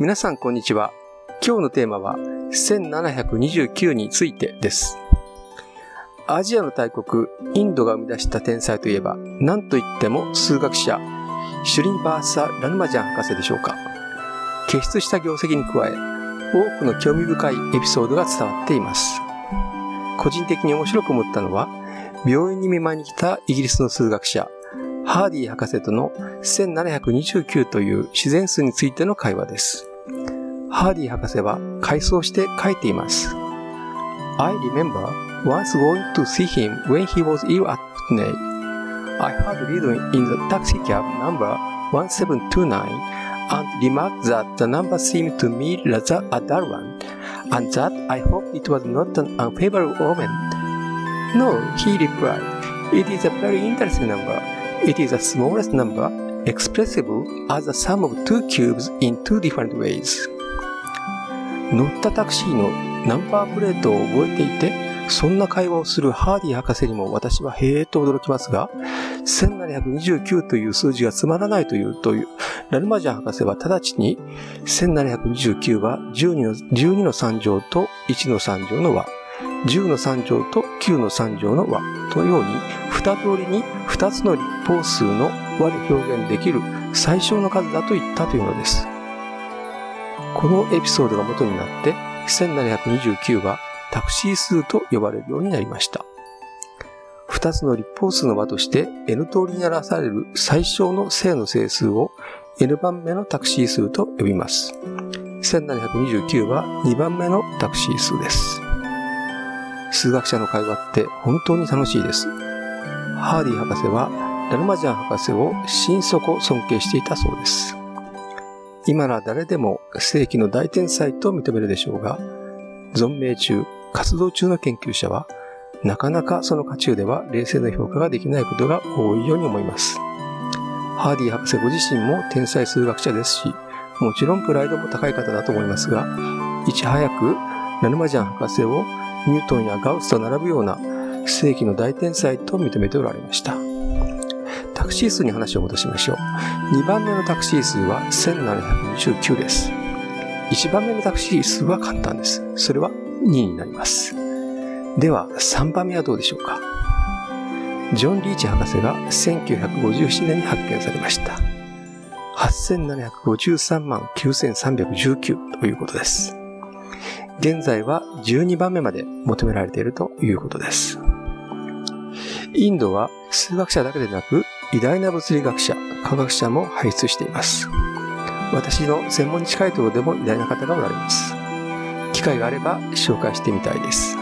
皆さんこんにちは。今日のテーマは1729についてです。アジアの大国、インドが生み出した天才といえば、何と言っても数学者、シュリンバーサ・ラヌマジャン博士でしょうか。傑出した業績に加え、多くの興味深いエピソードが伝わっています。個人的に面白く思ったのは、病院に見舞いに来たイギリスの数学者、ハーディ博士との1729という自然数についての会話です。ハーディ博士は回想して書いています。I remember once going to see him when he was ill at Putney. I heard reading in the taxi cab number 1729 and remarked that the number seemed to me rather a dull one, and that I hoped it was not an unfavorable omen. No, he replied, it is a very interesting number. It is the smallest number expressible as the sum of two cubes in two different ways. 乗ったタクシーのナンバープレートを覚えていて、そんな会話をするハーディ博士にも私はへえと驚きますが、1729という数字がつまらないというという、ラルマジャン博士は直ちに、1729は12の ,12 の3乗と1の3乗の和、10の3乗と9の3乗の和とように、二通りに2つの立方数の和で表現できる最小の数だと言ったというのです。このエピソードが元になって、1729はタクシー数と呼ばれるようになりました。2つの立方数の和として n 通りに表される最小の正の整数を n 番目のタクシー数と呼びます。1729は2番目のタクシー数です。数学者の会話って本当に楽しいです。ハーディ博士はダルマジャン博士を心底尊敬していたそうです。今なら誰でも世紀の大天才と認めるでしょうが、存命中、活動中の研究者は、なかなかその渦中では冷静な評価ができないことが多いように思います。ハーディ博士ご自身も天才数学者ですし、もちろんプライドも高い方だと思いますが、いち早くナヌマジャン博士をニュートンやガウスと並ぶような世紀の大天才と認めておられました。タクシー数に話を戻しましょう。2番目のタクシー数は1729です。1番目のタクシー数は簡単です。それは2になります。では、3番目はどうでしょうか？ジョン・リーチ博士が1957年に発見されました。8753万9319ということです。現在は12番目まで求められているということです。インドは数学者だけでなく偉大な物理学者、科学者も輩出しています。私の専門に近いところでも偉大な方がおられます。機会があれば紹介してみたいです。